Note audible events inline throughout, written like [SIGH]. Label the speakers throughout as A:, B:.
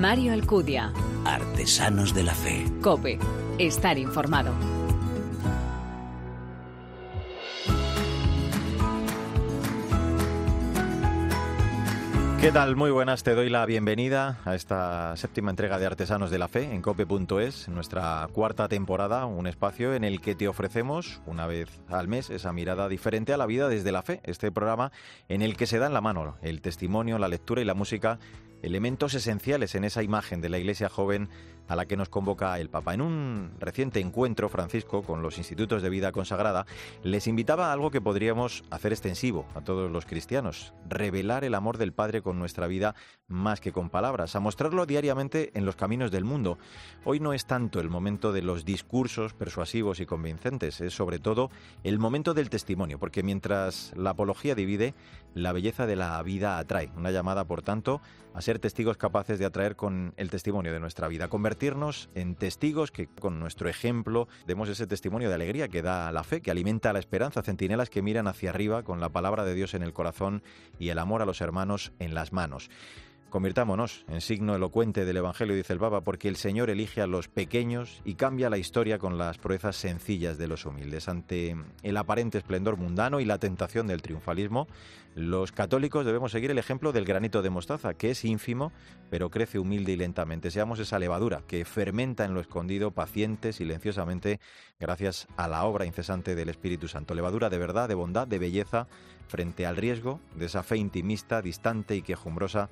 A: Mario Alcudia.
B: Artesanos de la Fe.
A: Cope. Estar informado.
C: ¿Qué tal? Muy buenas, te doy la bienvenida a esta séptima entrega de Artesanos de la Fe en cope.es, nuestra cuarta temporada, un espacio en el que te ofrecemos una vez al mes esa mirada diferente a la vida desde la fe, este programa en el que se da en la mano el testimonio, la lectura y la música elementos esenciales en esa imagen de la Iglesia joven a la que nos convoca el Papa. En un reciente encuentro, Francisco, con los institutos de vida consagrada, les invitaba a algo que podríamos hacer extensivo a todos los cristianos, revelar el amor del Padre con nuestra vida más que con palabras, a mostrarlo diariamente en los caminos del mundo. Hoy no es tanto el momento de los discursos persuasivos y convincentes, es sobre todo el momento del testimonio, porque mientras la apología divide, la belleza de la vida atrae. Una llamada, por tanto, a ser testigos capaces de atraer con el testimonio de nuestra vida, en testigos que con nuestro ejemplo demos ese testimonio de alegría que da la fe, que alimenta la esperanza, centinelas que miran hacia arriba con la palabra de Dios en el corazón y el amor a los hermanos en las manos. Convirtámonos en signo elocuente del Evangelio, dice el Papa, porque el Señor elige a los pequeños y cambia la historia con las proezas sencillas de los humildes. Ante el aparente esplendor mundano y la tentación del triunfalismo, los católicos debemos seguir el ejemplo del granito de mostaza, que es ínfimo, pero crece humilde y lentamente. Seamos esa levadura que fermenta en lo escondido, paciente, silenciosamente, gracias a la obra incesante del Espíritu Santo. Levadura de verdad, de bondad, de belleza, frente al riesgo de esa fe intimista, distante y quejumbrosa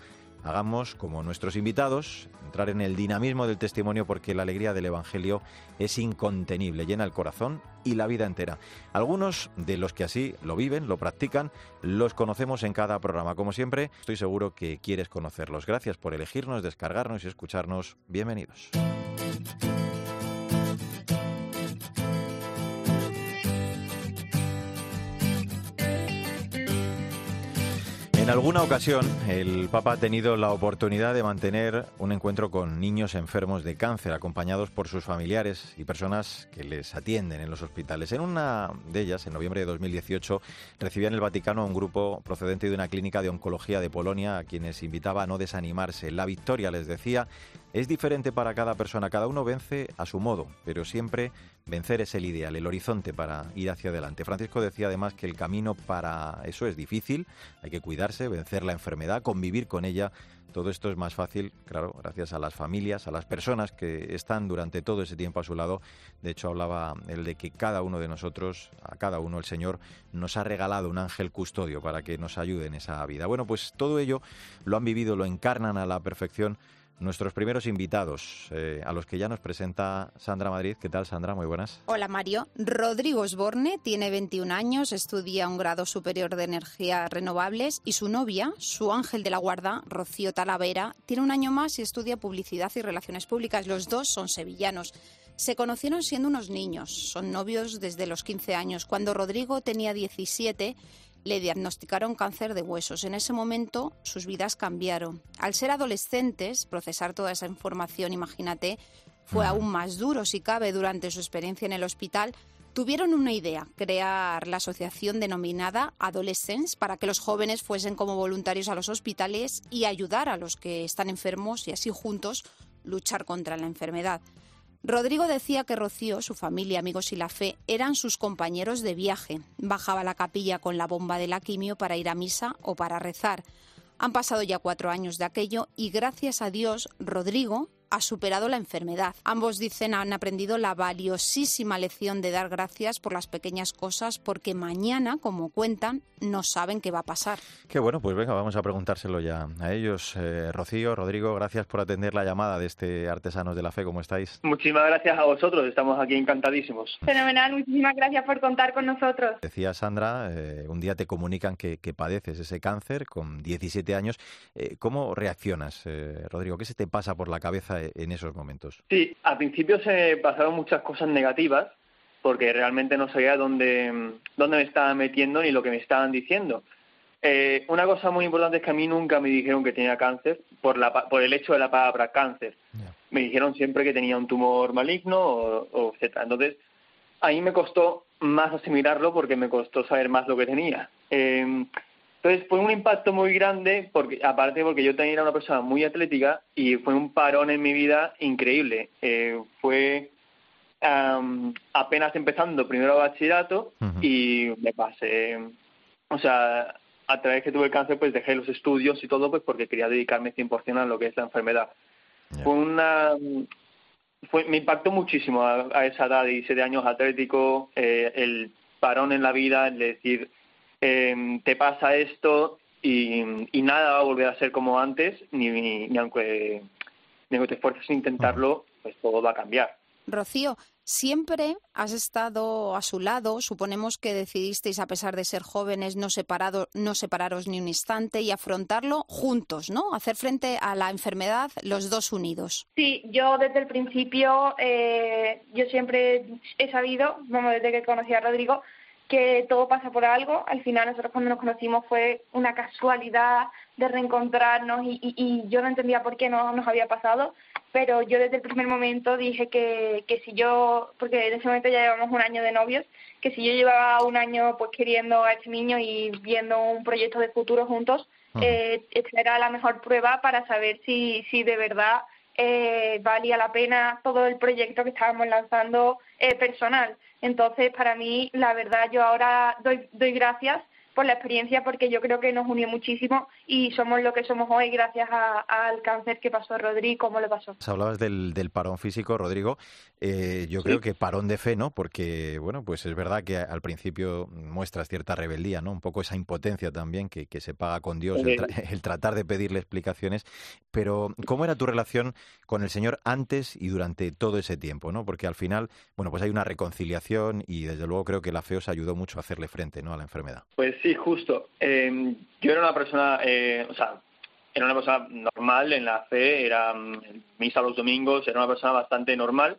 C: hagamos como nuestros invitados, entrar en el dinamismo del testimonio porque la alegría del Evangelio es incontenible, llena el corazón y la vida entera. Algunos de los que así lo viven, lo practican, los conocemos en cada programa. Como siempre, estoy seguro que quieres conocerlos. Gracias por elegirnos, descargarnos y escucharnos. Bienvenidos. En alguna ocasión, el Papa ha tenido la oportunidad de mantener un encuentro con niños enfermos de cáncer, acompañados por sus familiares y personas que les atienden en los hospitales. En una de ellas, en noviembre de 2018, recibía en el Vaticano a un grupo procedente de una clínica de oncología de Polonia, a quienes invitaba a no desanimarse. La victoria, les decía, es diferente para cada persona, cada uno vence a su modo, pero siempre vencer es el ideal, el horizonte para ir hacia adelante. Francisco decía además que el camino para eso es difícil, hay que cuidarse, vencer la enfermedad, convivir con ella. Todo esto es más fácil, claro, gracias a las familias, a las personas que están durante todo ese tiempo a su lado. De hecho, hablaba el de que cada uno de nosotros, a cada uno el Señor, nos ha regalado un ángel custodio para que nos ayude en esa vida. Bueno, pues todo ello lo han vivido, lo encarnan a la perfección nuestros primeros invitados, eh, a los que ya nos presenta Sandra Madrid. ¿Qué tal, Sandra? Muy buenas.
D: Hola, Mario. Rodrigo Osborne tiene 21 años, estudia un grado superior de energías renovables y su novia, su ángel de la guarda, Rocío Talavera, tiene un año más y estudia publicidad y relaciones públicas. Los dos son sevillanos. Se conocieron siendo unos niños, son novios desde los 15 años. Cuando Rodrigo tenía 17, le diagnosticaron cáncer de huesos. En ese momento sus vidas cambiaron. Al ser adolescentes, procesar toda esa información, imagínate, fue aún más duro si cabe durante su experiencia en el hospital. Tuvieron una idea, crear la asociación denominada Adolescents para que los jóvenes fuesen como voluntarios a los hospitales y ayudar a los que están enfermos y así juntos luchar contra la enfermedad. Rodrigo decía que Rocío, su familia, amigos y la fe eran sus compañeros de viaje. Bajaba la capilla con la bomba de la quimio para ir a misa o para rezar. Han pasado ya cuatro años de aquello y gracias a Dios, Rodrigo ha superado la enfermedad. Ambos dicen han aprendido la valiosísima lección de dar gracias por las pequeñas cosas porque mañana, como cuentan, no saben qué va a pasar.
C: Qué bueno, pues venga, vamos a preguntárselo ya a ellos. Eh, Rocío, Rodrigo, gracias por atender la llamada de este Artesanos de la Fe. ¿Cómo estáis?
E: Muchísimas gracias a vosotros, estamos aquí encantadísimos.
F: Fenomenal, muchísimas gracias por contar con nosotros.
C: Decía Sandra, eh, un día te comunican que, padeces ese cáncer con 17 años. Eh, ¿Cómo reaccionas, Rodrigo? ¿Qué se te pasa por la cabeza en esos momentos?
E: Sí, al principio se pasaron muchas cosas negativas porque realmente no sabía dónde, dónde me estaba metiendo ni lo que me estaban diciendo. Eh, una cosa muy importante es que a mí nunca me dijeron que tenía cáncer por, la, por el hecho de la palabra cáncer. Me dijeron siempre que tenía un tumor maligno o, o etc. Entonces, a mí me costó más asimilarlo porque me costó saber más lo que tenía. Eh, Entonces fue un impacto muy grande, porque aparte porque yo también era una persona muy atlética y fue un parón en mi vida increíble. Eh, fue apenas empezando primero bachillerato y me pasé, o sea, a través que tuve el cáncer pues dejé los estudios y todo pues porque quería dedicarme 100% a lo que es la enfermedad. Fue una... Fue, me impactó muchísimo a, esa edad, de 17 años atlético, eh, el parón en la vida, el decir, eh, te pasa esto y, nada va a volver a ser como antes, ni, ni, aunque, ni aunque te esfuerces en intentarlo, pues todo va a cambiar.
D: Rocío, siempre has estado a su lado. Suponemos que decidisteis, a pesar de ser jóvenes, no, separado, no separaros ni un instante y afrontarlo juntos, ¿no? Hacer frente a la enfermedad los dos unidos.
F: Sí, yo desde el principio, eh, yo siempre he sabido, vamos, desde que conocí a Rodrigo, que todo pasa por algo. Al final nosotros cuando nos conocimos fue una casualidad de reencontrarnos y, y yo no entendía por qué no nos había pasado pero yo desde el primer momento dije que, que si yo, porque en ese momento ya llevamos un año de novios, que si yo llevaba un año pues queriendo a este niño y viendo un proyecto de futuro juntos, eh, esta era la mejor prueba para saber si, si de verdad eh, valía la pena todo el proyecto que estábamos lanzando eh, personal. Entonces, para mí, la verdad, yo ahora doy, doy gracias por la experiencia porque yo creo que nos unió muchísimo y somos lo que somos hoy gracias al cáncer que pasó a Rodrigo, cómo le pasó.
C: Hablabas del, del parón físico, Rodrigo. Eh, yo creo que parón de fe, ¿no? Porque, bueno, pues es verdad que al principio muestras cierta rebeldía, ¿no? Un poco esa impotencia también que, que se paga con Dios, el, [LAUGHS] el, tratar de pedirle explicaciones. Pero, ¿cómo era tu relación con el Señor antes y durante todo ese tiempo, ¿no? Porque al final, bueno, pues hay una reconciliación y desde luego creo que la fe os ayudó mucho a hacerle frente, ¿no? A la enfermedad.
E: Pues sí, justo. Eh, yo era una persona, eh, o sea, era una persona normal en la fe, era mm, misa los domingos, era una persona bastante normal.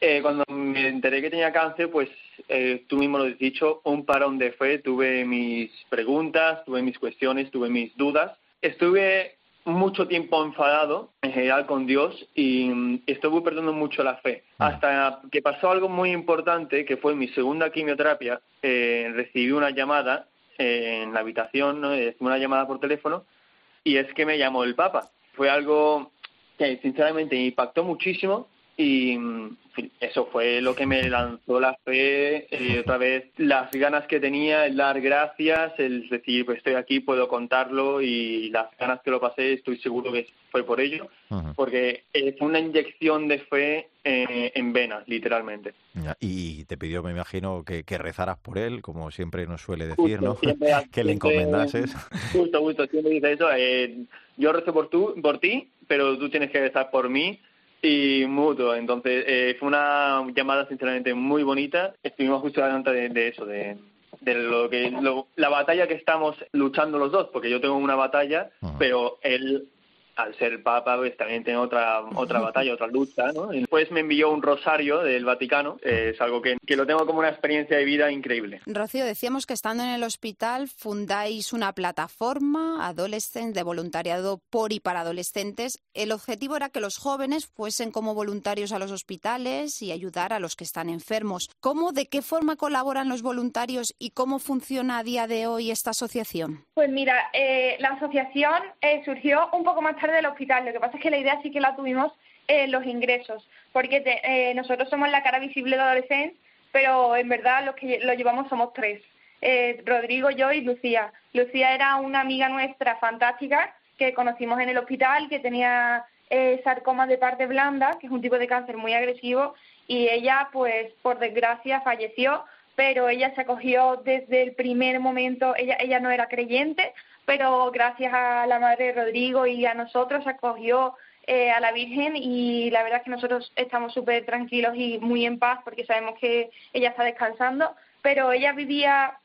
E: Eh, cuando me enteré que tenía cáncer, pues eh, tú mismo lo has dicho, un parón de fe, tuve mis preguntas, tuve mis cuestiones, tuve mis dudas. Estuve mucho tiempo enfadado en general con Dios y mm, estuve perdiendo mucho la fe. Ah. Hasta que pasó algo muy importante, que fue mi segunda quimioterapia, eh, recibí una llamada en la habitación, ¿no? una llamada por teléfono, y es que me llamó el Papa. Fue algo que sinceramente me impactó muchísimo y eso fue lo que me lanzó la fe, eh, otra vez las ganas que tenía, el dar gracias, el decir, pues estoy aquí, puedo contarlo y las ganas que lo pasé, estoy seguro que fue por ello, porque fue una inyección de fe eh, en venas, literalmente.
C: Y te pidió, me imagino, que, que rezaras por él, como siempre nos suele decir, ¿no? [LAUGHS] que le encomendases.
E: Justo, justo, siempre dice eso. Eh, yo rezo por, tú, por ti, pero tú tienes que rezar por mí y mutuo. Entonces, eh, fue una llamada sinceramente muy bonita. Estuvimos justo delante de, eso, de, de lo que la batalla que estamos luchando los dos, porque yo tengo una batalla, pero él al ser papa, pues también tiene otra, otra [LAUGHS] batalla, otra lucha, ¿no? Después me envió un rosario del Vaticano, es algo que, que, lo tengo como una experiencia de vida increíble.
D: Rocío, decíamos que estando en el hospital fundáis una plataforma adolescente de voluntariado por y para adolescentes. El objetivo era que los jóvenes fuesen como voluntarios a los hospitales y ayudar a los que están enfermos. ¿Cómo, de qué forma colaboran los voluntarios y cómo funciona a día de hoy esta asociación?
F: Pues mira, eh, la asociación eh, surgió un poco más del hospital. Lo que pasa es que la idea sí que la tuvimos en los ingresos, porque eh, nosotros somos la cara visible de adolescentes, pero en verdad los que lo llevamos somos tres. Eh, Rodrigo, yo y Lucía. Lucía era una amiga nuestra fantástica que conocimos en el hospital, que tenía eh, sarcoma de parte blanda, que es un tipo de cáncer muy agresivo, y ella, pues, por desgracia, falleció, pero ella se acogió desde el primer momento, ella, ella no era creyente, pero gracias a la madre Rodrigo y a nosotros acogió eh, a la Virgen y la verdad es que nosotros estamos súper tranquilos y muy en paz porque sabemos que ella está descansando, pero ella vivía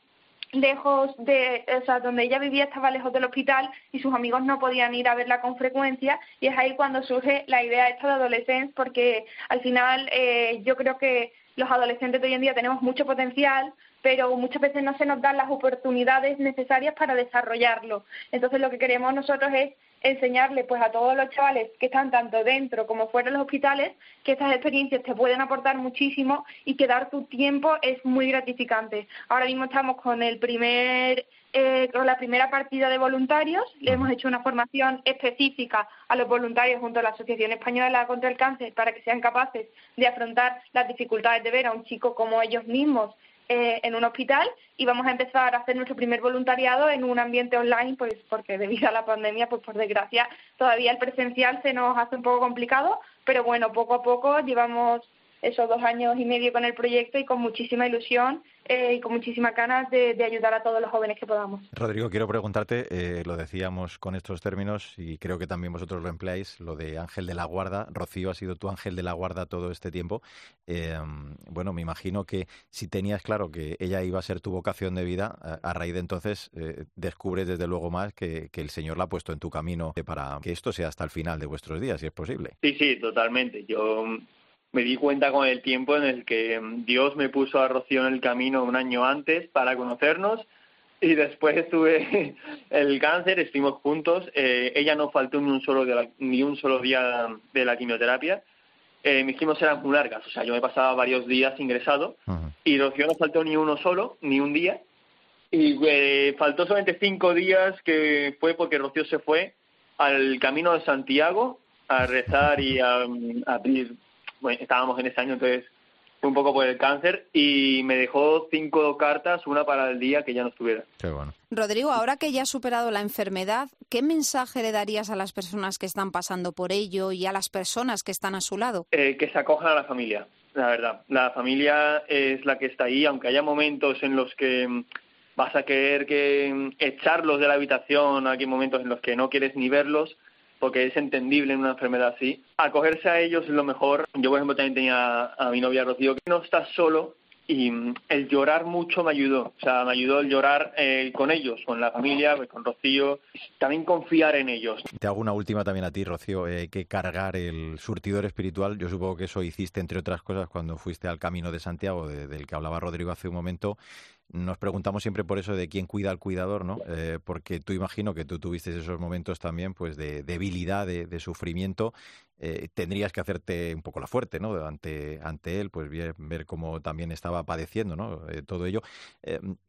F: lejos de, o sea, donde ella vivía estaba lejos del hospital y sus amigos no podían ir a verla con frecuencia y es ahí cuando surge la idea esta de adolescencia porque al final eh, yo creo que los adolescentes de hoy en día tenemos mucho potencial, pero muchas veces no se nos dan las oportunidades necesarias para desarrollarlo. Entonces lo que queremos nosotros es enseñarle pues a todos los chavales que están tanto dentro como fuera de los hospitales que estas experiencias te pueden aportar muchísimo y que dar tu tiempo es muy gratificante. Ahora mismo estamos con el primer eh, con la primera partida de voluntarios. Le hemos hecho una formación específica a los voluntarios junto a la Asociación Española contra el Cáncer para que sean capaces de afrontar las dificultades de ver a un chico como ellos mismos eh, en un hospital y vamos a empezar a hacer nuestro primer voluntariado en un ambiente online, pues porque debido a la pandemia, pues por desgracia, todavía el presencial se nos hace un poco complicado, pero bueno, poco a poco llevamos esos dos años y medio con el proyecto y con muchísima ilusión eh, y con muchísimas ganas de, ayudar a todos los jóvenes que podamos.
C: Rodrigo, quiero preguntarte, eh, lo decíamos con estos términos y creo que también vosotros lo empleáis, lo de ángel de la guarda. Rocío ha sido tu ángel de la guarda todo este tiempo. Eh, bueno, me imagino que si tenías claro que ella iba a ser tu vocación de vida, a, raíz de entonces descubres desde luego más que, que el Señor la ha puesto en tu camino para que esto sea hasta el final de vuestros días, si es posible.
E: Sí, sí, totalmente. Yo me di cuenta con el tiempo en el que mm, Dios me puso a Rocío en el camino un año antes para conocernos y después [LAUGHS] tuve el cáncer, estuvimos juntos, eh, ella no faltó ni un solo, ni un solo día de la quimioterapia, eh, mis quimios eran muy largas, o sea, yo me pasaba varios días ingresado y Rocío no faltó ni uno solo, ni un día, y eh, faltó solamente cinco días que fue porque Rocío se fue al camino de Santiago a rezar y a, a pedir bueno, estábamos en ese año, entonces fue un poco por el cáncer y me dejó cinco cartas, una para el día que ya no estuviera.
C: Qué bueno.
D: Rodrigo, ahora que ya has superado la enfermedad, ¿qué mensaje le darías a las personas que están pasando por ello y a las personas que están a su lado?
E: Eh, que se acojan a la familia, la verdad. La familia es la que está ahí, aunque haya momentos en los que mm, vas a querer que mm, echarlos de la habitación, hay momentos en los que no quieres ni verlos, porque es entendible en una enfermedad así. Acogerse a ellos es lo mejor. Yo, por ejemplo, también tenía a mi novia Rocío, que no está solo y mm, el llorar mucho me ayudó. O sea, me ayudó el llorar eh, con ellos, con la familia, pues, con Rocío. También confiar en ellos.
C: Te hago una última también a ti, Rocío. Eh, hay que cargar el surtidor espiritual. Yo supongo que eso hiciste, entre otras cosas, cuando fuiste al Camino de Santiago, del que hablaba Rodrigo hace un momento nos preguntamos siempre por eso de quién cuida al cuidador, ¿no? Eh, porque tú imagino que tú tuviste esos momentos también, pues, de debilidad, de, sufrimiento. Eh, tendrías que hacerte un poco la fuerte, ¿no? Ante, ante él, pues ver, ver cómo también estaba padeciendo, ¿no? Eh, todo ello.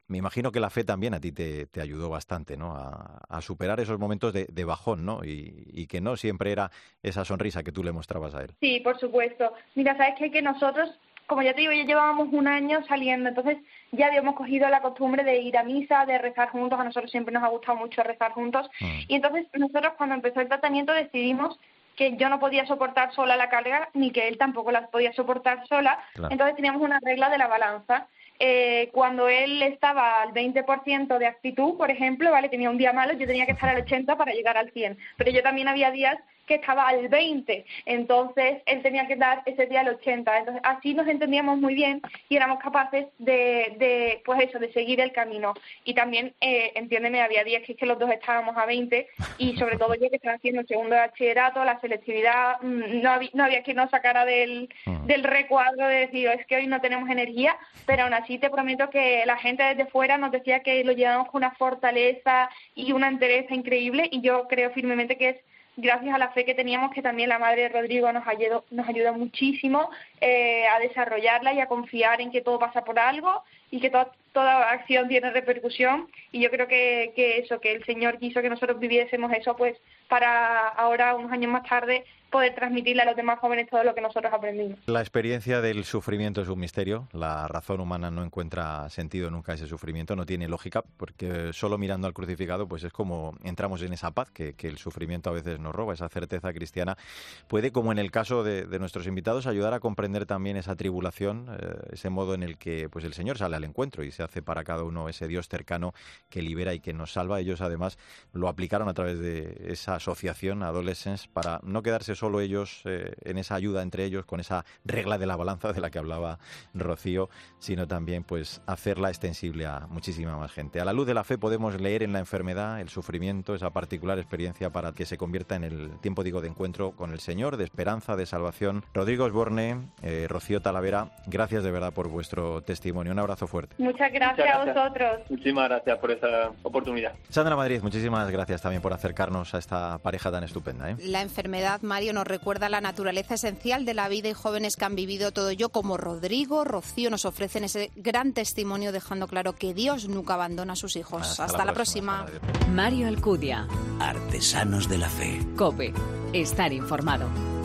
C: me imagino que la fe también a ti te, te ayudó bastante, ¿no? A, superar esos momentos de, de bajón, ¿no? Y, y, que no siempre era esa sonrisa que tú le mostrabas a él.
F: Sí, por supuesto. Mira, sabes que, que nosotros como ya te digo, ya llevábamos un año saliendo, entonces ya habíamos cogido la costumbre de ir a misa, de rezar juntos, a nosotros siempre nos ha gustado mucho rezar juntos, mm. y entonces nosotros cuando empezó el tratamiento decidimos que yo no podía soportar sola la carga, ni que él tampoco la podía soportar sola, entonces teníamos una regla de la balanza. Eh, cuando él estaba al 20% de actitud, por ejemplo, ¿vale? Tenía un día malo, yo tenía que estar al 80 para llegar al 100, pero yo también había días que estaba al 20, entonces él tenía que dar ese día al 80. Entonces así nos entendíamos muy bien y éramos capaces de, de pues eso, de seguir el camino. Y también, eh, entiéndeme, había días que, es que los dos estábamos a 20 y sobre todo yo que estaba haciendo el segundo de bachillerato, la selectividad, mm, no, había, no había que nos sacara del, mm. del recuadro de decir, es que hoy no tenemos energía, pero aún así te prometo que la gente desde fuera nos decía que lo llevamos con una fortaleza y una entereza increíble y yo creo firmemente que es gracias a la fe que teníamos, que también la madre de Rodrigo nos ayudó, nos ayudó muchísimo eh, a desarrollarla y a confiar en que todo pasa por algo y que toda acción tiene repercusión. Y yo creo que, que eso, que el Señor quiso que nosotros viviésemos eso, pues para ahora, unos años más tarde, poder transmitirle a los demás jóvenes todo lo que nosotros aprendimos.
C: La experiencia del sufrimiento es un misterio. La razón humana no encuentra sentido nunca ese sufrimiento, no tiene lógica, porque solo mirando al crucificado, pues es como entramos en esa paz que, el sufrimiento a veces nos roba, esa certeza cristiana. Puede, como en el caso de, nuestros invitados, ayudar a comprender también esa tribulación, eh, ese modo en el que pues el Señor sale al encuentro y se hace para cada uno ese Dios cercano que libera y que nos salva. Ellos además lo aplicaron a través de esa asociación Adolescents para no quedarse solo ellos eh, en esa ayuda entre ellos con esa regla de la balanza de la que hablaba Rocío, sino también pues hacerla extensible a muchísima más gente. A la luz de la fe podemos leer en la enfermedad, el sufrimiento, esa particular experiencia para que se convierta en el tiempo digo de encuentro con el Señor, de esperanza, de salvación. Rodrigo Osborne, eh, Rocío Talavera, gracias de verdad por vuestro testimonio. Un abrazo fuerte.
F: Muchas gracias, a vosotros.
E: Muchísimas gracias por esa oportunidad.
C: Sandra Madrid, muchísimas gracias también por acercarnos a esta pareja tan estupenda. ¿eh?
D: La enfermedad, Mario, nos recuerda la naturaleza esencial de la vida y jóvenes que han vivido todo ello, como Rodrigo, Rocío, nos ofrecen ese gran testimonio dejando claro que Dios nunca abandona a sus hijos. Hasta, la, próxima.
A: Mario Alcudia.
B: Artesanos de la Fe.
A: Cope. Estar informado.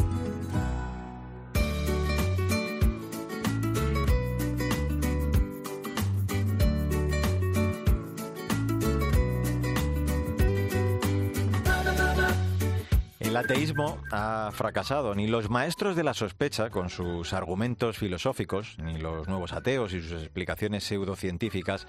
C: El ateísmo ha fracasado. Ni los maestros de la sospecha, con sus argumentos filosóficos, ni los nuevos ateos y sus explicaciones pseudocientíficas,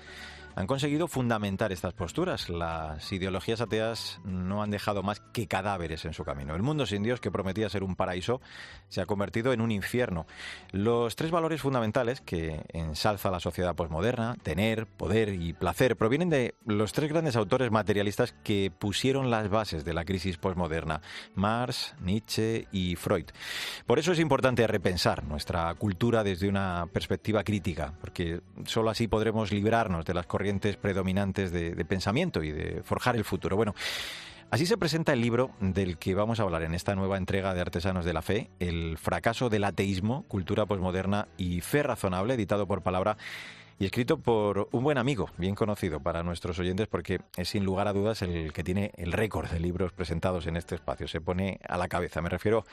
C: han conseguido fundamentar estas posturas. Las ideologías ateas no han dejado más que cadáveres en su camino. El mundo sin Dios, que prometía ser un paraíso, se ha convertido en un infierno. Los tres valores fundamentales que ensalza la sociedad posmoderna, tener, poder y placer, provienen de los tres grandes autores materialistas que pusieron las bases de la crisis posmoderna, Marx, Nietzsche y Freud. Por eso es importante repensar nuestra cultura desde una perspectiva crítica, porque solo así podremos librarnos de las corrientes predominantes de, de pensamiento y de forjar el futuro. Bueno, Así se presenta el libro del que vamos a hablar en esta nueva entrega de Artesanos de la Fe, El fracaso del ateísmo, cultura posmoderna y fe razonable, editado por Palabra y escrito por un buen amigo, bien conocido para nuestros oyentes porque es sin lugar a dudas el que tiene el récord de libros presentados en este espacio. Se pone a la cabeza. Me refiero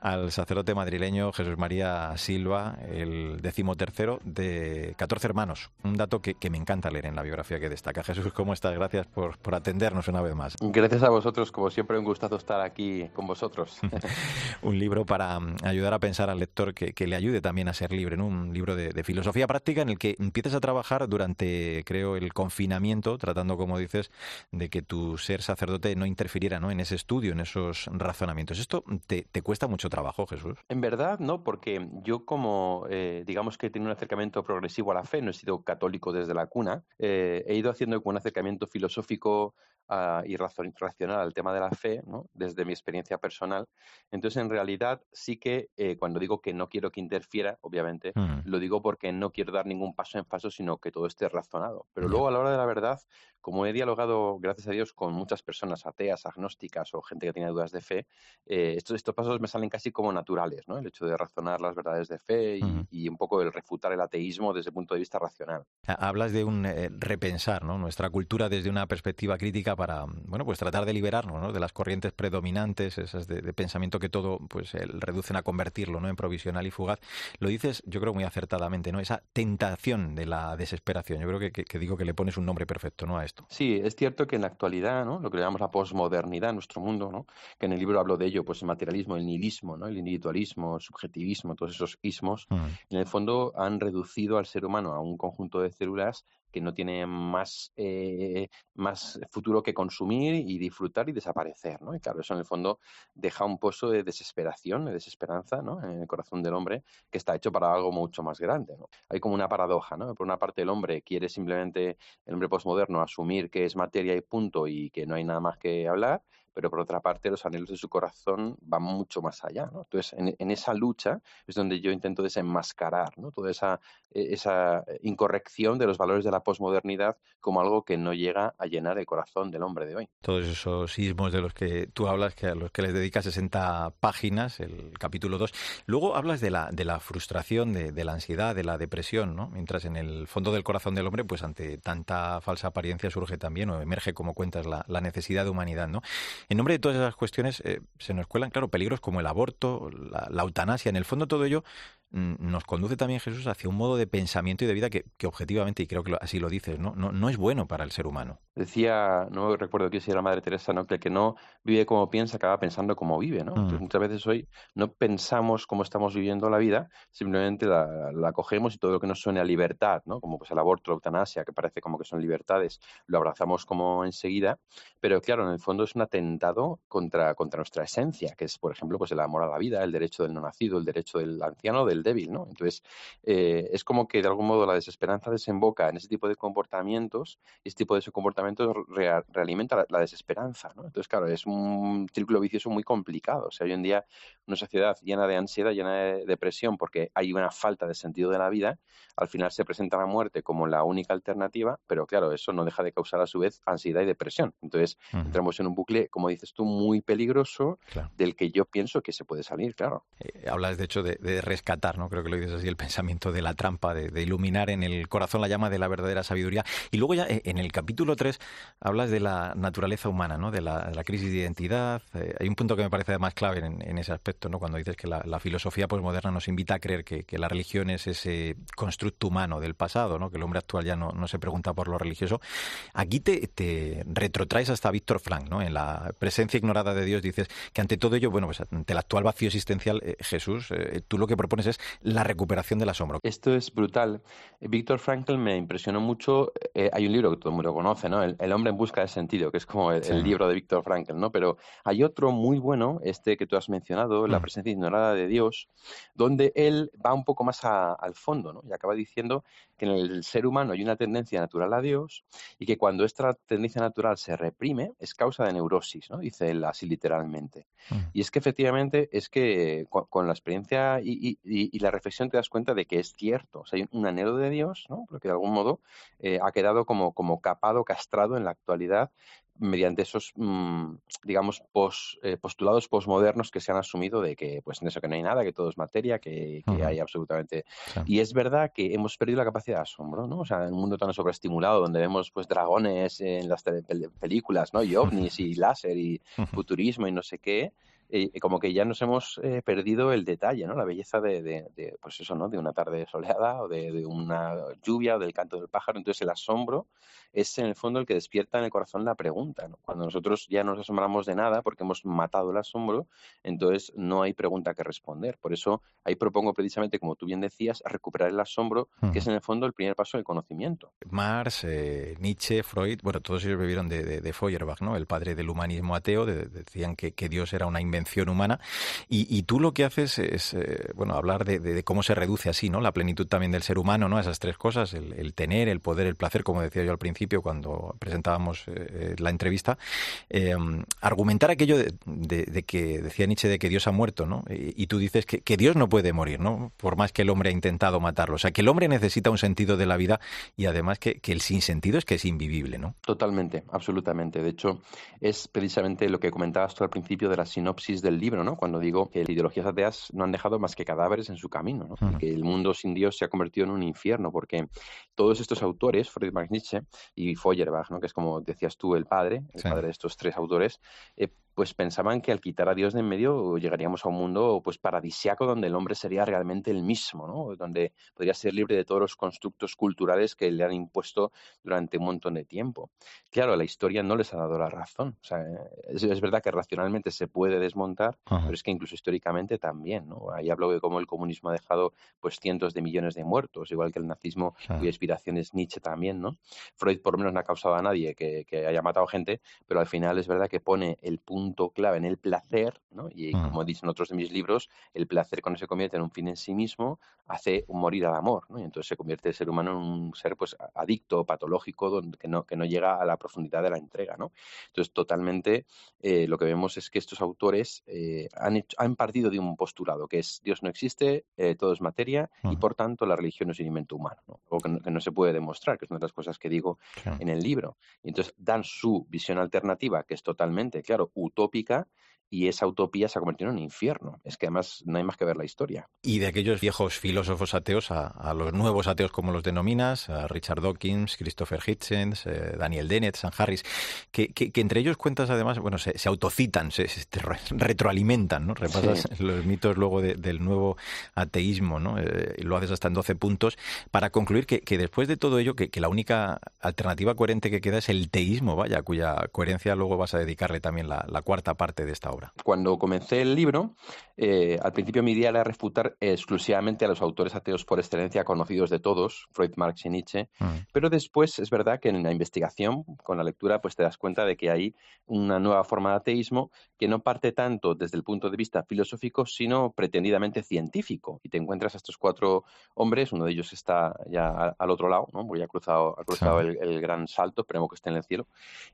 C: al sacerdote madrileño Jesús María Silva, el decimotercero de 14 hermanos. Un dato que, me encanta leer en la biografía que destaca. Jesús, ¿cómo estás? Gracias por, por atendernos una vez más.
G: Gracias a vosotros, como siempre, un gustazo estar aquí con vosotros. [LAUGHS]
C: un libro para mm, ayudar a pensar al lector que, le ayude también a ser libre, un libro de, de filosofía práctica en el que empiezas a trabajar durante, creo, el confinamiento, tratando, como dices, de que tu ser sacerdote no interfiriera ¿no? en ese estudio, en esos razonamientos. ¿Esto te, cuesta mucho trabajo, Jesús?
G: En verdad, no, porque yo como, eh, digamos que he tenido un acercamiento progresivo a la fe, no he sido católico desde la cuna, eh, he ido haciendo un acercamiento filosófico uh, y racional al tema de la fe, ¿no? desde mi experiencia personal. Entonces, en realidad, sí que eh, cuando digo que no quiero que interfiera, obviamente, mm. lo digo porque no quiero dar ningún paso en sino que todo esté razonado. Pero luego, a la hora de la verdad, como he dialogado, gracias a Dios, con muchas personas ateas, agnósticas o gente que tiene dudas de fe, eh, estos, estos pasos me salen casi como naturales, ¿no? El hecho de razonar las verdades de fe y, un poco el refutar el ateísmo desde el punto de vista racional.
C: Hablas de un eh, repensar, ¿no? Nuestra cultura desde una perspectiva crítica para, bueno, pues tratar de liberarnos, ¿no? De las corrientes predominantes, esas de, pensamiento que todo, pues, reducen a convertirlo, ¿no? En provisional y fugaz. Lo dices, yo creo muy acertadamente, ¿no? Esa tentación de la desesperación. Yo creo que, que digo que le pones un nombre perfecto, ¿no? A
G: Sí, es cierto que en la actualidad, ¿no? lo que llamamos la posmodernidad en nuestro mundo, ¿no? que en el libro hablo de ello, pues el materialismo, el nihilismo, ¿no? el individualismo, el subjetivismo, todos esos ismos, mm. en el fondo han reducido al ser humano a un conjunto de células que no tiene más, eh, más futuro que consumir y disfrutar y desaparecer, ¿no? Y claro, eso en el fondo deja un pozo de desesperación, de desesperanza, ¿no? En el corazón del hombre que está hecho para algo mucho más grande, ¿no? Hay como una paradoja, ¿no? Por una parte el hombre quiere simplemente, el hombre posmoderno, asumir que es materia y punto y que no hay nada más que hablar, pero por otra parte los anhelos de su corazón van mucho más allá. Entonces, en, esa lucha es donde yo intento desenmascarar toda esa, e, esa incorrección de los valores de la posmodernidad como algo que no llega a llenar el corazón del hombre de hoy.
C: Todos esos sismos de los que tú hablas, que a los que les dedicas 60 páginas, el capítulo 2. Luego hablas de la, de la frustración, de, de la ansiedad, de la depresión, ¿no? mientras en el fondo del corazón del hombre, pues ante tanta falsa apariencia surge también o emerge, como cuentas, la, la necesidad de humanidad. ¿no? En nombre de todas esas cuestiones eh, se nos cuelan, claro, peligros como el aborto, la, eutanasia. En el fondo todo ello nos conduce también Jesús hacia un modo de pensamiento y de vida que, objetivamente, y creo que así lo dices, ¿no? ¿no? No, es bueno para el ser humano.
G: Decía, no recuerdo quién era la Madre Teresa, ¿no? que el que no vive como piensa acaba pensando como vive. ¿no? Entonces, mm. muchas veces hoy no pensamos cómo estamos viviendo la vida, simplemente la, la cogemos y todo lo que nos suene a libertad, ¿no? como pues el aborto, la eutanasia, que parece como que son libertades, lo abrazamos como enseguida, pero claro, en el fondo es un atentado contra, contra nuestra esencia, que es, por ejemplo, pues el amor a la vida, el derecho del no nacido, el derecho del anciano, del del débil, ¿no? Entonces, eh, es como que de algún modo la desesperanza desemboca en ese tipo de comportamientos y ese tipo de comportamientos realimenta la, desesperanza, ¿no? Entonces, claro, es un círculo vicioso muy complicado. O sea, hoy en día una sociedad llena de ansiedad, llena de depresión porque hay una falta de sentido de la vida, al final se presenta la muerte como la única alternativa, pero claro, eso no deja de causar a su vez ansiedad y depresión. Entonces, entramos en un bucle, como dices tú, muy peligroso del que yo pienso que se puede salir, claro.
C: Eh, hablas, de hecho, de, rescatar, ¿no? Creo que lo dices así, el pensamiento de la trampa, de, iluminar en el corazón la llama de la verdadera sabiduría. Y luego ya eh, en el capítulo 3 hablas de la naturaleza humana, ¿no? De la, crisis de identidad. Eh, hay un punto que me parece además clave en, ese aspecto, ¿no? Cuando dices que la, filosofía posmoderna nos invita a creer que, la religión es ese constructo humano del pasado, ¿no? Que el hombre actual ya no, se pregunta por lo religioso. Aquí te, retrotraes hasta Víctor Frank, ¿no? En la presencia ignorada de Dios dices que ante todo ello, bueno, pues ante el actual vacío existencial, eh, Jesús, tú lo que propones es la recuperación del asombro.
G: Esto es brutal. Víctor Frankl me impresionó mucho. Eh, hay un libro que todo el mundo conoce, ¿no? El, hombre en busca de sentido, que es como el, libro de Víctor Frankl, ¿no? Pero hay otro muy bueno, este que tú has mencionado, La mm. presencia ignorada de Dios, donde él va un poco más al fondo, ¿no? Y acaba diciendo que en el ser humano hay una tendencia natural a Dios y que cuando esta tendencia natural se reprime es causa de neurosis, ¿no? Dice él así literalmente. Mm. Y es que efectivamente es que con, la experiencia y, la reflexión te das cuenta de que es cierto. O sea, hay un anhelo de Dios, ¿no? Porque de algún modo eh, ha quedado como, como capado, castrado en la actualidad mediante esos, mm, digamos, eh, postulados posmodernos que se han asumido de que, pues, en eso que no hay nada, que todo es materia, que, hay absolutamente... Y es verdad que hemos perdido la capacidad de asombro, ¿no? O sea, en un mundo tan sobreestimulado donde vemos, pues, dragones en las películas, ¿no? Y ovnis y láser y futurismo y no sé qué, y como que ya nos hemos eh, perdido el detalle, ¿no? La belleza de, de, pues eso, ¿no? De una tarde soleada o de, de, una lluvia o del canto del pájaro. Entonces el asombro es en el fondo el que despierta en el corazón la pregunta, ¿no? Cuando nosotros ya nos asombramos de nada porque hemos matado el asombro, entonces no hay pregunta que responder. Por eso ahí propongo precisamente, como tú bien decías, recuperar el asombro, que es en el fondo el primer paso del conocimiento.
C: Marx, eh, Nietzsche, Freud, bueno, todos ellos bebieron de, Feuerbach, ¿no? El padre del humanismo ateo, decían que, que Dios era una invención humana. Y, tú lo que haces es, eh, bueno, hablar de, cómo se reduce así, ¿no? La plenitud también del ser humano, ¿no? Esas tres cosas, el, tener, el poder, el placer, como decía yo al principio cuando presentábamos eh, la entrevista. Eh, argumentar aquello de, que decía Nietzsche de que Dios ha muerto, ¿no? Y, tú dices que, Dios no puede morir, ¿no? Por más que el hombre ha intentado matarlo. O sea, que el hombre necesita un sentido de la vida y además que, que el sinsentido es que es invivible, ¿no?
G: Totalmente, absolutamente. De hecho, es precisamente lo que comentabas tú al principio de la sinopsis del libro, ¿no? Cuando digo que las ideologías ateas no han dejado más que cadáveres en su camino, ¿no? Que el mundo sin Dios se ha convertido en un infierno, porque todos estos autores, Friedrich Nietzsche y Feuerbach, ¿no? Que es como decías tú, el padre, el padre de estos tres autores, eh, pues pensaban que al quitar a Dios de en medio llegaríamos a un mundo pues paradisiaco donde el hombre sería realmente el mismo, ¿no? Donde podría ser libre de todos los constructos culturales que le han impuesto durante un montón de tiempo. Claro, la historia no les ha dado la razón. O sea, es, verdad que racionalmente se puede desmontar, pero es que incluso históricamente también, ¿no? Ahí hablo de cómo el comunismo ha dejado pues cientos de millones de muertos, igual que el nazismo, cuya inspiración es Nietzsche también, ¿no? Freud por lo menos no ha causado a nadie que, que haya matado gente, pero al final es verdad que pone el punto clave en el placer, ¿no? y mm. como dicen otros de mis libros, el placer cuando se convierte en un fin en sí mismo hace morir al amor, ¿no? y entonces se convierte el ser humano en un ser pues adicto, patológico, donde, que, no, que no llega a la profundidad de la entrega. ¿no? Entonces, totalmente eh, lo que vemos es que estos autores eh, han, han, partido de un postulado, que es Dios no existe, eh, todo es materia, y por tanto la religión es un invento humano, ¿no? o que no, se puede demostrar, que es una de las cosas que digo en el libro. Y entonces dan su visión alternativa, que es totalmente, claro, utópica y esa utopía se ha convertido en un infierno. Es que además no hay más que ver la historia.
C: Y de aquellos viejos filósofos ateos a, los nuevos ateos, como los denominas, a Richard Dawkins, Christopher Hitchens, eh, Daniel Dennett, San Harris, que, entre ellos cuentas además, bueno, se, autocitan, se, retroalimentan, ¿no? Repasas [LAUGHS] los mitos luego del nuevo ateísmo, ¿no? Eh, lo haces hasta en 12 puntos, para concluir que, después de todo ello, que, la única alternativa coherente que queda es el teísmo, vaya, cuya coherencia luego vas a dedicarle también la, la cuarta parte de esta obra. Obra.
G: Cuando comencé el libro, eh, al principio mi idea era refutar exclusivamente a los autores ateos por excelencia conocidos de todos, Freud, Marx y Nietzsche, mm. pero después es verdad que en la investigación, con la lectura, pues te das cuenta de que hay una nueva forma de ateísmo que no parte tanto desde el punto de vista filosófico, sino pretendidamente científico. Y te encuentras a estos cuatro hombres, uno de ellos está ya al otro lado, ¿no? porque ha cruzado, ha cruzado el, gran salto, esperemos que esté en el cielo,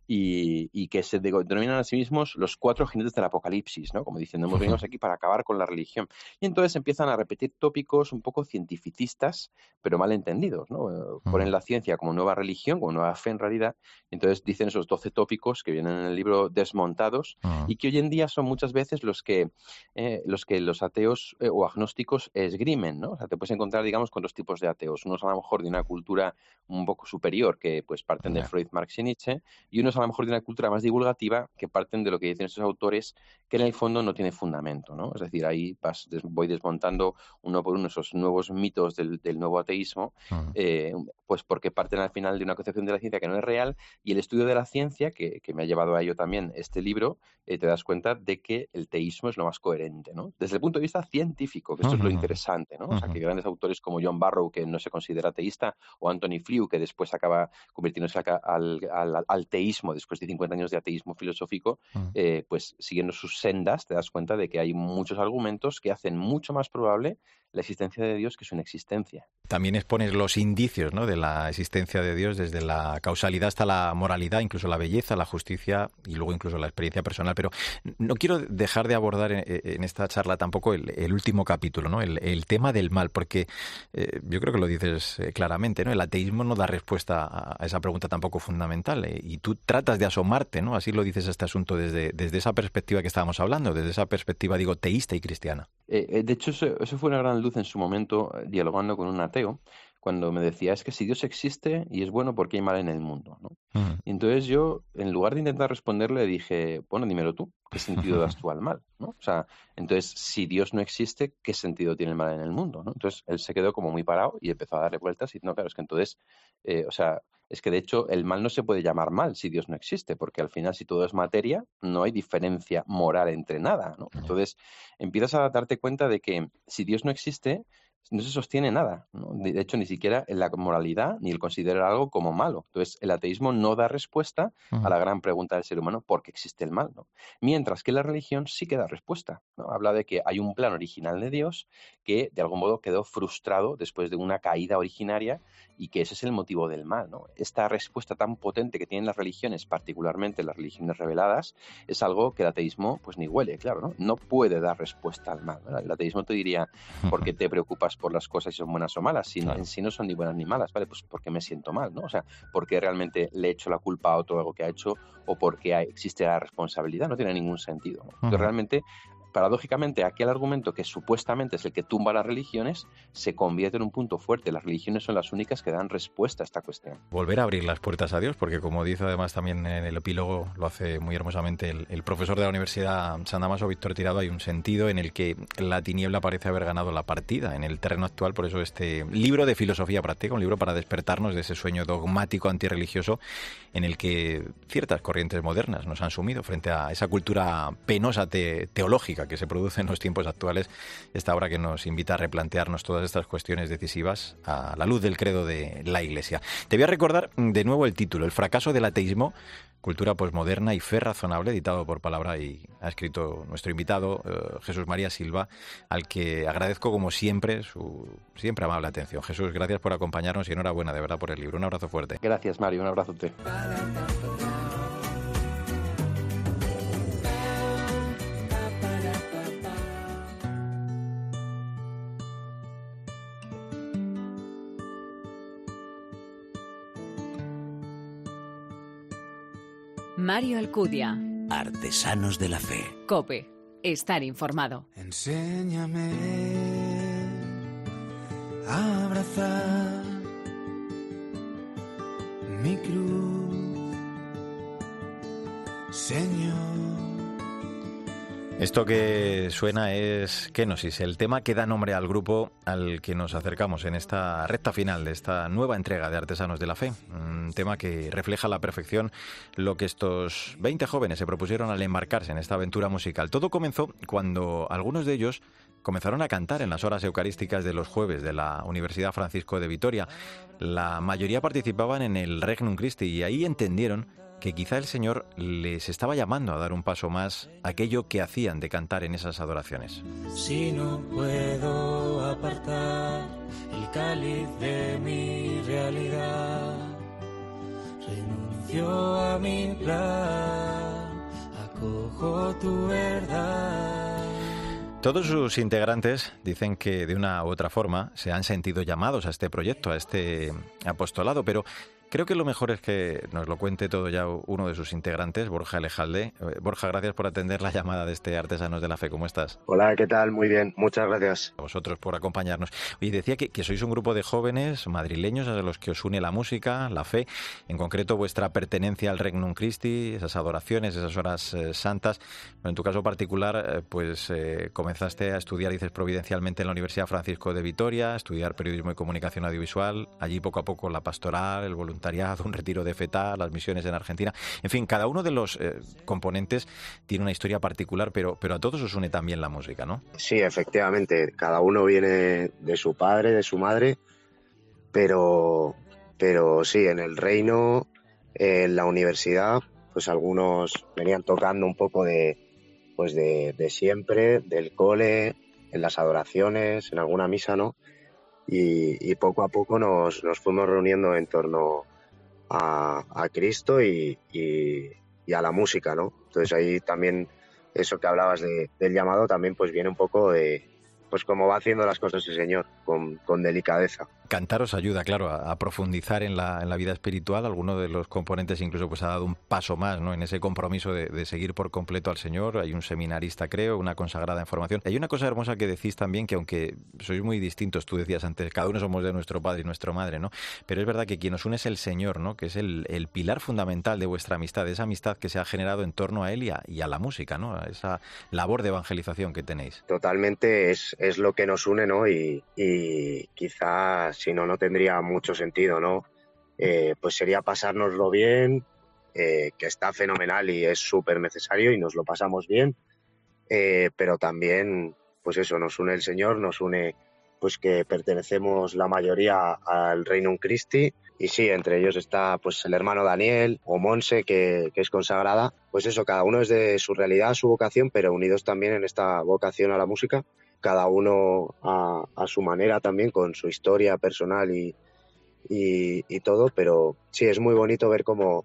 G: y, que se denominan a sí mismos los cuatro jinetes del apocalipsis, ¿no? como diciendo, hemos venido aquí para acabar con la religión. Y entonces empiezan a repetir tópicos un poco cientificistas, pero mal entendidos. ¿no? Eh, ponen la ciencia como nueva religión, como nueva fe en realidad. Entonces dicen esos 12 tópicos que vienen en el libro desmontados y que hoy en día son muchas veces los que, eh, los, que los ateos eh, o agnósticos esgrimen. ¿no? O sea, te puedes encontrar, digamos, con dos tipos de ateos. Unos a lo mejor de una cultura un poco superior, que pues parten de Freud, Marx y Nietzsche, y unos a lo mejor de una cultura más divulgativa, que parten de lo que dicen estos autores, que en el fondo no tiene fundamento. ¿no? Es decir, ahí voy desmontando uno por uno esos nuevos mitos del, nuevo ateísmo, eh, pues porque parten al final de una concepción de la ciencia que no es real y el estudio de la ciencia, que, me ha llevado a ello también este libro, eh, te das cuenta de que el teísmo es lo más coherente, ¿no? Desde el punto de vista científico, que esto es lo interesante, ¿no? O sea, que grandes autores como John Barrow, que no se considera teísta, o Anthony Flew, que después acaba convirtiéndose al, teísmo después de 50 años de ateísmo filosófico, eh, pues siguiendo sus sendas, te das cuenta de que hay muchos argumentos que hacen mucho más probable la existencia de Dios que su inexistencia.
C: También expones los indicios ¿no? de la existencia de Dios, desde la causalidad hasta la moralidad, incluso la belleza, la justicia y luego incluso la experiencia personal. Pero no quiero dejar de abordar en, esta charla tampoco el, último capítulo, ¿no? el, tema del mal, porque eh, yo creo que lo dices eh, claramente, ¿no? el ateísmo no da respuesta a, esa pregunta tampoco fundamental eh, y tú tratas de asomarte, ¿no? así lo dices este asunto desde, desde esa perspectiva que estábamos hablando, desde esa perspectiva, digo, teísta y cristiana.
G: de hecho, eso, eso fue una gran en su momento eh, dialogando con un ateo cuando me decía es que si Dios existe y es bueno porque hay mal en el mundo, ¿no? Y entonces yo, en lugar de intentar responderle, dije, bueno, dímelo tú, ¿qué sentido das [LAUGHS] tú al mal? ¿no? O sea, entonces, si Dios no existe, ¿qué sentido tiene el mal en el mundo? ¿no? Entonces, él se quedó como muy parado y empezó a darle vueltas y no, claro, es que entonces, eh, o sea, es que de hecho el mal no se puede llamar mal si Dios no existe, porque al final si todo es materia, no hay diferencia moral entre nada, ¿no? Entonces, empiezas a darte cuenta de que si Dios no existe, no se sostiene nada. De hecho, ni siquiera en la moralidad ni el considerar algo como malo. Entonces, el ateísmo no da respuesta a la gran pregunta del ser humano, ¿por qué existe el mal? ¿no? Mientras que la religión sí que da respuesta. ¿no? Habla de que hay un plan original de Dios que de algún modo quedó frustrado después de una caída originaria y que ese es el motivo del mal. ¿no? Esta respuesta tan potente que tienen las religiones, particularmente las religiones reveladas, es algo que el ateísmo pues ni huele, claro, ¿no? No puede dar respuesta al mal. El ateísmo te diría, ¿por qué te preocupas por las cosas si son buenas o malas? Si en sí no son ni buenas ni malas, ¿vale? Pues porque me siento mal, ¿no? O sea, porque realmente le echo la culpa a otro algo que ha hecho o porque existe la responsabilidad, no tiene ningún sentido. ¿no? realmente paradójicamente, aquel argumento que supuestamente es el que tumba las religiones se convierte en un punto fuerte. Las religiones son las únicas que dan respuesta a esta cuestión.
C: Volver a abrir las puertas a Dios, porque como dice además también en el epílogo, lo hace muy hermosamente el, profesor de la Universidad San Damaso, Víctor Tirado, hay un sentido en el que la tiniebla parece haber ganado la partida en el terreno actual. Por eso este libro de filosofía práctica, un libro para despertarnos de ese sueño dogmático antirreligioso en el que ciertas corrientes modernas nos han sumido frente a esa cultura penosa teológica que se produce en los tiempos actuales, esta obra que nos invita a replantearnos todas estas cuestiones decisivas a la luz del credo de la Iglesia. Te voy a recordar de nuevo el título, El fracaso del ateísmo, cultura posmoderna y fe razonable, editado por Palabra y ha escrito nuestro invitado eh, Jesús María Silva, al que agradezco como siempre su siempre amable atención. Jesús, gracias por acompañarnos y enhorabuena de verdad por el libro. Un abrazo fuerte.
G: Gracias, Mario. Un abrazo
A: Mario Alcudia.
B: Artesanos de la Fe.
A: Cope. Estar informado.
H: Enséñame a abrazar mi cruz, Señor.
C: Esto que suena es Kenosis, el tema que da nombre al grupo al que nos acercamos en esta recta final de esta nueva entrega de Artesanos de la Fe. Un tema que refleja a la perfección lo que estos 20 jóvenes se propusieron al embarcarse en esta aventura musical. Todo comenzó cuando algunos de ellos comenzaron a cantar en las horas eucarísticas de los jueves de la Universidad Francisco de Vitoria. La mayoría participaban en el Regnum Christi y ahí entendieron que quizá el Señor les estaba llamando a dar un paso más aquello que hacían de cantar en esas adoraciones.
H: Si no puedo apartar el cáliz de mi realidad, renuncio a mi plan, acojo tu verdad.
C: Todos sus integrantes dicen que de una u otra forma se han sentido llamados a este proyecto, a este apostolado, pero Creo que lo mejor es que nos lo cuente todo ya uno de sus integrantes, Borja Alejalde. Eh, Borja, gracias por atender la llamada de este Artesanos de la Fe. ¿Cómo estás?
I: Hola, ¿qué tal? Muy bien, muchas gracias.
C: A vosotros por acompañarnos. Y decía que, sois un grupo de jóvenes madrileños a los que os une la música, la fe, en concreto vuestra pertenencia al Regnum Christi, esas adoraciones, esas horas eh, santas. en tu caso particular, eh, pues comenzaste a estudiar, dices, providencialmente en la Universidad Francisco de Vitoria, estudiar periodismo y comunicación audiovisual, allí poco a poco la pastoral, el voluntariado un retiro de FETA, las misiones en Argentina. En fin, cada uno de los eh, componentes tiene una historia particular, pero, pero a todos os une también la música, ¿no?
I: Sí, efectivamente. Cada uno viene de su padre, de su madre, pero, pero sí, en el reino, en la universidad, pues algunos venían tocando un poco de, pues de, de siempre, del cole, en las adoraciones, en alguna misa, ¿no? Y, y, poco a poco nos, nos, fuimos reuniendo en torno a, Cristo y, a la música, ¿no? Entonces ahí también eso que hablabas del llamado también pues viene un poco de, pues como va haciendo las cosas el Señor, con, con delicadeza.
C: Cantar os ayuda, claro, a, profundizar en la, en la, vida espiritual. Alguno de los componentes incluso pues ha dado un paso más ¿no? en ese compromiso de, seguir por completo al Señor. Hay un seminarista, creo, una consagrada en formación. Hay una cosa hermosa que decís también, que aunque sois muy distintos, tú decías antes, cada uno somos de nuestro padre y nuestra madre, ¿no? Pero es verdad que quien os une es el Señor, ¿no? Que es el, el pilar fundamental de vuestra amistad, esa amistad que se ha generado en torno a Él y a, la música, ¿no? A esa labor de evangelización que tenéis.
I: Totalmente, es, es lo que nos une, ¿no? Y quizás si no, no tendría mucho sentido, ¿no? Eh, pues sería pasárnoslo bien, eh, que está fenomenal y es súper necesario y nos lo pasamos bien, eh, pero también, pues eso, nos une el Señor, nos une pues que pertenecemos la mayoría al Reino Christi y sí, entre ellos está pues el hermano Daniel o Monse que, que, es consagrada, pues eso, cada uno es de su realidad, su vocación, pero unidos también en esta vocación a la música cada uno a, su manera también, con su historia personal y, y, todo, pero sí, es muy bonito ver cómo,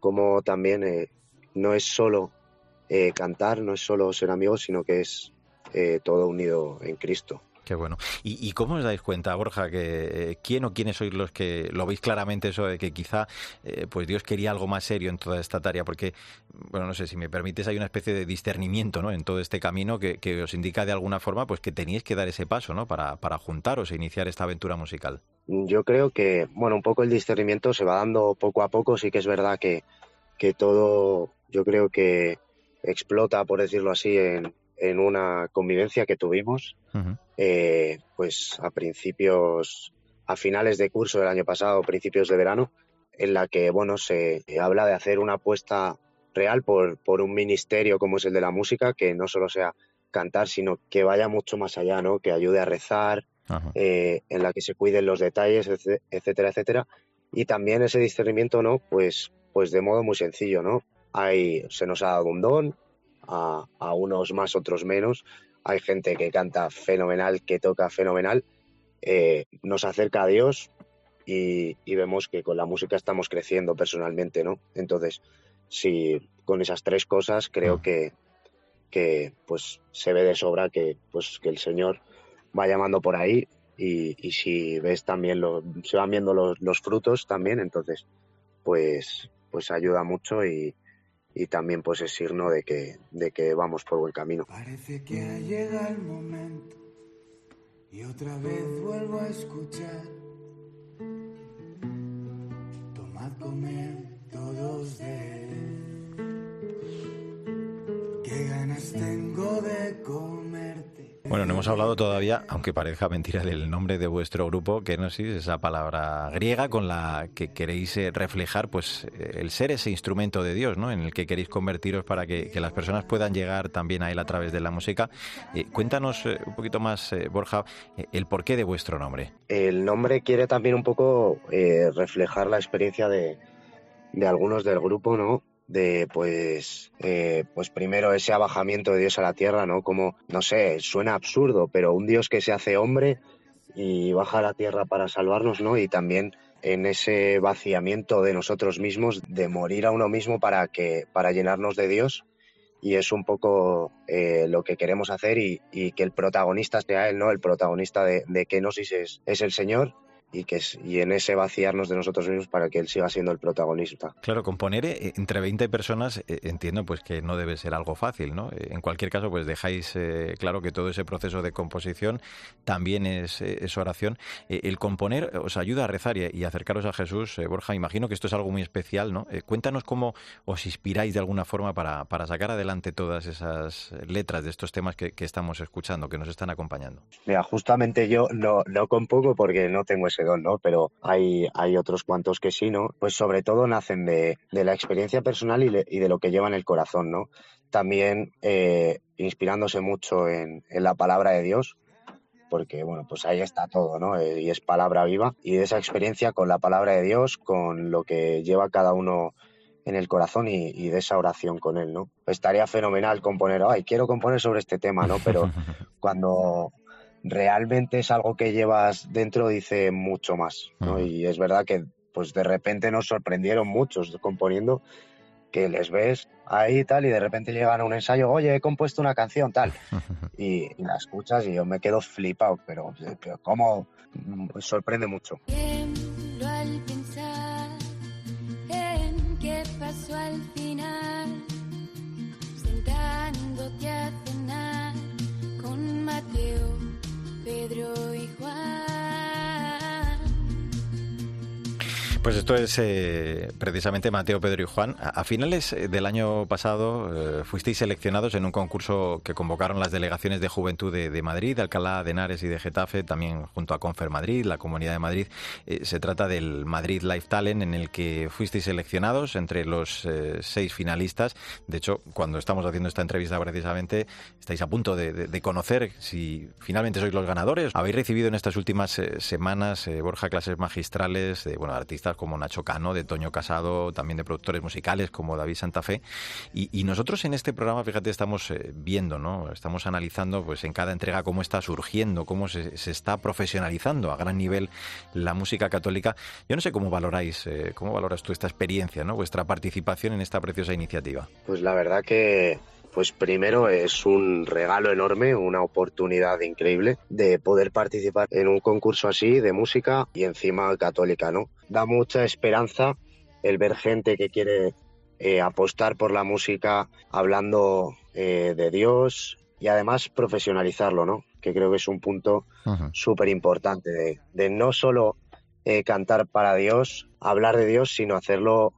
I: cómo también eh, no es solo eh, cantar, no es solo ser amigos, sino que es eh, todo unido en Cristo.
C: Qué bueno. ¿Y, cómo os dais cuenta, Borja, que eh, quién o quiénes sois los que lo veis claramente eso de que quizá eh, pues Dios quería algo más serio en toda esta tarea? Porque, bueno, no sé, si me permites, hay una especie de discernimiento ¿no? en todo este camino que, os indica de alguna forma pues que teníais que dar ese paso ¿no? para, para juntaros e iniciar esta aventura musical.
I: Yo creo que, bueno, un poco el discernimiento se va dando poco a poco. Sí que es verdad que, que todo, yo creo que explota, por decirlo así, en, en una convivencia que tuvimos, eh, pues a principios, a finales de curso del año pasado, principios de verano, en la que, bueno, se habla de hacer una apuesta real por, por un ministerio como es el de la música, que no solo sea cantar, sino que vaya mucho más allá, ¿no? Que ayude a rezar, eh, en la que se cuiden los detalles, etcétera, etcétera. Y también ese discernimiento, ¿no? Pues, pues de modo muy sencillo, ¿no? Hay, se nos ha dado un don, a, unos más, otros menos. Hay gente que canta fenomenal, que toca fenomenal. Eh, nos acerca a Dios y, vemos que con la música estamos creciendo personalmente, ¿no? Entonces, si con esas tres cosas creo mm. que, que pues se ve de sobra que, pues, que el Señor va llamando por ahí y, si ves también, lo, se van viendo los, los, frutos también, entonces, pues, pues ayuda mucho y, y también pues es signo de que, de que vamos por buen camino.
H: Parece que llega el momento y otra vez vuelvo a escuchar. Tomad, comer todos de Qué ganas tengo de comerte.
C: Bueno, no hemos hablado todavía, aunque parezca mentira, del nombre de vuestro grupo, es esa palabra griega con la que queréis eh, reflejar pues eh, el ser ese instrumento de Dios, ¿no? En el que queréis convertiros para que, las personas puedan llegar también a él a través de la música. Eh, cuéntanos un poquito más, Borja, el porqué de vuestro nombre.
I: El nombre quiere también un poco reflejar la experiencia de, de algunos del grupo, ¿no? De pues eh, pues primero ese abajamiento de Dios a la tierra, ¿no? Como, no sé, suena absurdo, pero un Dios que se hace hombre y baja a la tierra para salvarnos, ¿no? Y también en ese vaciamiento de nosotros mismos, de morir a uno mismo para que, para llenarnos de Dios. Y es un poco eh, lo que queremos hacer y, que el protagonista sea él, ¿no? El protagonista de, de Kenosis es, es el Señor y, que, y en ese vaciarnos de nosotros mismos para que él siga siendo el protagonista.
C: Claro, componer eh, entre 20 personas eh, entiendo pues que no debe ser algo fácil, ¿no? En cualquier caso, pues dejáis eh, claro que todo ese proceso de composición también es, oración. el componer os ayuda a rezar y, acercaros a Jesús. Borja, imagino que esto es algo muy especial, ¿no? cuéntanos cómo os inspiráis de alguna forma para, para, sacar adelante todas esas letras de estos temas que, que, estamos escuchando, que nos están acompañando.
I: Mira, justamente yo no, no compongo porque no tengo ese ¿no? Pero hay, hay otros cuantos que sí, ¿no? Pues sobre todo nacen de, la experiencia personal y, de lo que lleva en el corazón, ¿no? También eh, inspirándose mucho en, la palabra de Dios, porque bueno, pues ahí está todo, ¿no? Eh, y es palabra viva. Y de esa experiencia con la palabra de Dios, con lo que lleva cada uno en el corazón y, y, de esa oración con él, ¿no? Estaría fenomenal componer, ay, quiero componer sobre este tema, ¿no? Pero [LAUGHS] cuando, realmente es algo que llevas dentro, dice mucho más. ¿no? Y es verdad que pues de repente nos sorprendieron muchos componiendo que les ves ahí tal y de repente llegan a un ensayo, oye, he compuesto una canción tal [LAUGHS] y, la escuchas y yo me quedo flipado, pero, pero cómo mm, sorprende mucho.
C: Pues esto es eh, precisamente Mateo, Pedro y Juan. A, finales eh, del año pasado eh, fuisteis seleccionados en un concurso que convocaron las delegaciones de juventud de, Madrid, de Alcalá de Henares y de Getafe, también junto a Confer Madrid, la Comunidad de Madrid. se trata del Madrid Life Talent, en el que fuisteis seleccionados entre los seis finalistas. De hecho, cuando estamos haciendo esta entrevista precisamente, estáis a punto de, conocer si finalmente sois los ganadores. Habéis recibido en estas últimas semanas, Borja, clases magistrales de bueno, artistas como Nacho Cano, de Toño Casado, también de productores musicales como David Santa Fe. Y, nosotros en este programa, fíjate, estamos eh, viendo, ¿no? Estamos analizando pues en cada entrega cómo está surgiendo, cómo se, está profesionalizando a gran nivel la música católica. Yo no sé cómo valoráis, eh, cómo valoras tú esta experiencia, ¿no? Vuestra participación en esta preciosa iniciativa.
I: Pues la verdad que pues primero es un regalo enorme, una oportunidad increíble de poder participar en un concurso así de música y encima católica, ¿no? Da mucha esperanza el ver gente que quiere eh, apostar por la música hablando eh, de Dios y además profesionalizarlo, ¿no? Que creo que es un punto súper importante de, no solo eh, cantar para Dios, hablar de Dios, sino hacerlo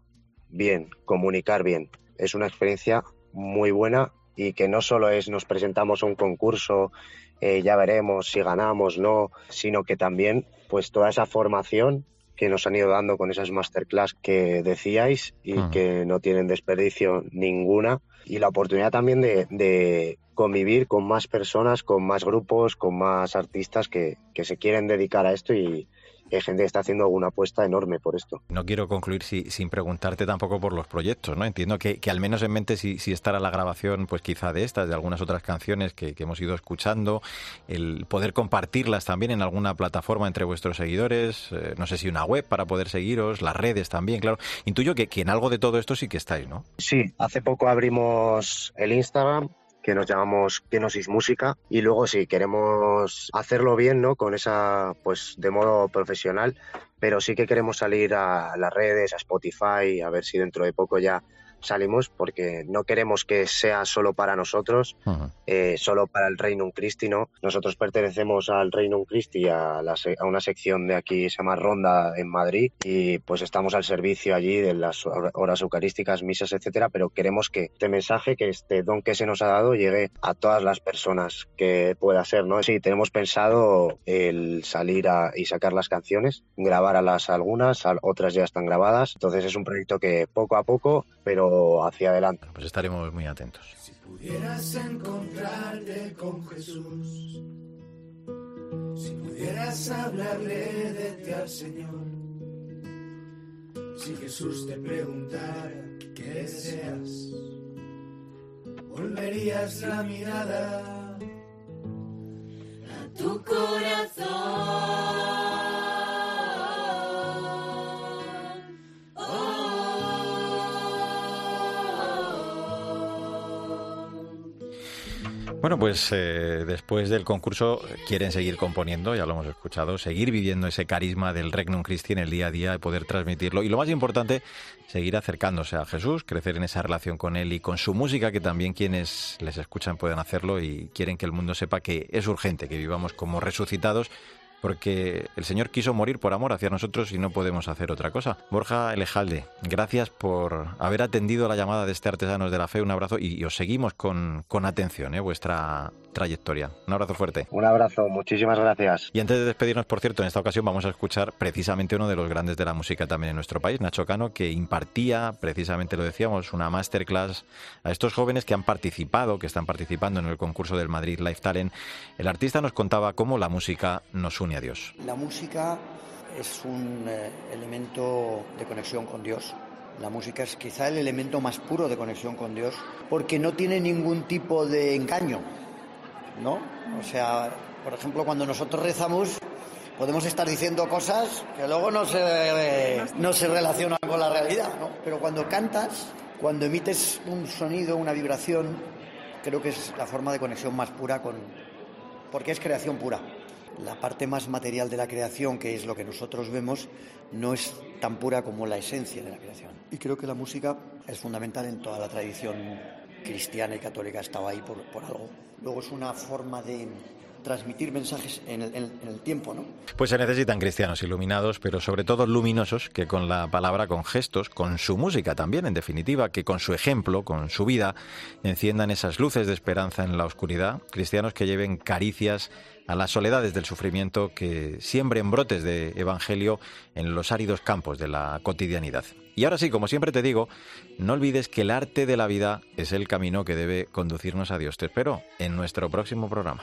I: bien, comunicar bien. Es una experiencia muy buena y que no solo es nos presentamos a un concurso, eh, ya veremos si ganamos, no, sino que también pues toda esa formación que nos han ido dando con esas masterclass que decíais y que no tienen desperdicio ninguna y la oportunidad también de, de, convivir con más personas, con más grupos, con más artistas que, que se quieren dedicar a esto y, hay gente que está haciendo una apuesta enorme por esto.
C: No quiero concluir sin preguntarte tampoco por los proyectos, ¿no? Entiendo que, al menos en mente si, si estará la grabación, pues quizá de estas, de algunas otras canciones que, hemos ido escuchando, el poder compartirlas también en alguna plataforma entre vuestros seguidores, eh, no sé si una web para poder seguiros, las redes también, claro. Intuyo que, que en algo de todo esto sí que estáis, ¿no?
I: Sí, hace poco abrimos el Instagram que nos llamamos Kenosis Música y luego si queremos hacerlo bien, ¿no? Con esa, pues de modo profesional, pero sí que queremos salir a las redes, a Spotify, a ver si dentro de poco ya salimos porque no queremos que sea solo para nosotros, eh, solo para el Reino Christi, ¿no? Nosotros pertenecemos al Reino Christi, a, a una sección de aquí, se llama Ronda en Madrid, y pues estamos al servicio allí de las horas eucarísticas, misas, etcétera, pero queremos que este mensaje, que este don que se nos ha dado, llegue a todas las personas que pueda ser, ¿no? Sí, tenemos pensado el salir a, y sacar las canciones, grabar a las algunas, otras ya están grabadas, entonces es un proyecto que poco a poco, pero hacia adelante.
C: Pues estaremos muy atentos.
H: Si pudieras encontrarte con Jesús, si pudieras hablarle de ti al Señor, si Jesús te preguntara qué deseas, volverías la mirada
C: Bueno, pues eh, después del concurso quieren seguir componiendo, ya lo hemos escuchado, seguir viviendo ese carisma del Regnum Christi en el día a día y poder transmitirlo. Y lo más importante, seguir acercándose a Jesús, crecer en esa relación con Él y con su música, que también quienes les escuchan pueden hacerlo y quieren que el mundo sepa que es urgente que vivamos como resucitados porque el Señor quiso morir por amor hacia nosotros y no podemos hacer otra cosa. Borja Elejalde, gracias por haber atendido la llamada de este Artesanos de la Fe. Un abrazo y, os seguimos con, con atención, ¿eh? vuestra trayectoria. Un abrazo fuerte.
I: Un abrazo, muchísimas gracias.
C: Y antes de despedirnos, por cierto, en esta ocasión vamos a escuchar precisamente uno de los grandes de la música también en nuestro país, Nacho Cano, que impartía, precisamente lo decíamos, una masterclass a estos jóvenes que han participado, que están participando en el concurso del Madrid Life Talent. El artista nos contaba cómo la música nos une a Dios.
J: La música es un eh, elemento de conexión con Dios. La música es quizá el elemento más puro de conexión con Dios porque no tiene ningún tipo de engaño ¿no? O sea, por ejemplo, cuando nosotros rezamos, podemos estar diciendo cosas que luego no se, no se relacionan con la realidad, ¿no? Pero cuando cantas, cuando emites un sonido, una vibración, creo que es la forma de conexión más pura con... porque es creación pura. La parte más material de la creación, que es lo que nosotros vemos, no es tan pura como la esencia de la creación. Y creo que la música es fundamental en toda la tradición cristiana y católica, estaba ahí por, por algo luego es una forma de transmitir mensajes en el, tiempo, ¿no?
C: Pues se necesitan cristianos iluminados, pero sobre todo luminosos, que con la palabra, con gestos, con su música también, en definitiva, que con su ejemplo, con su vida, enciendan esas luces de esperanza en la oscuridad, cristianos que lleven caricias a las soledades del sufrimiento, que siembren brotes de evangelio en los áridos campos de la cotidianidad. Y ahora sí, como siempre te digo, no olvides que el arte de la vida es el camino que debe conducirnos a Dios. Te espero en nuestro próximo programa.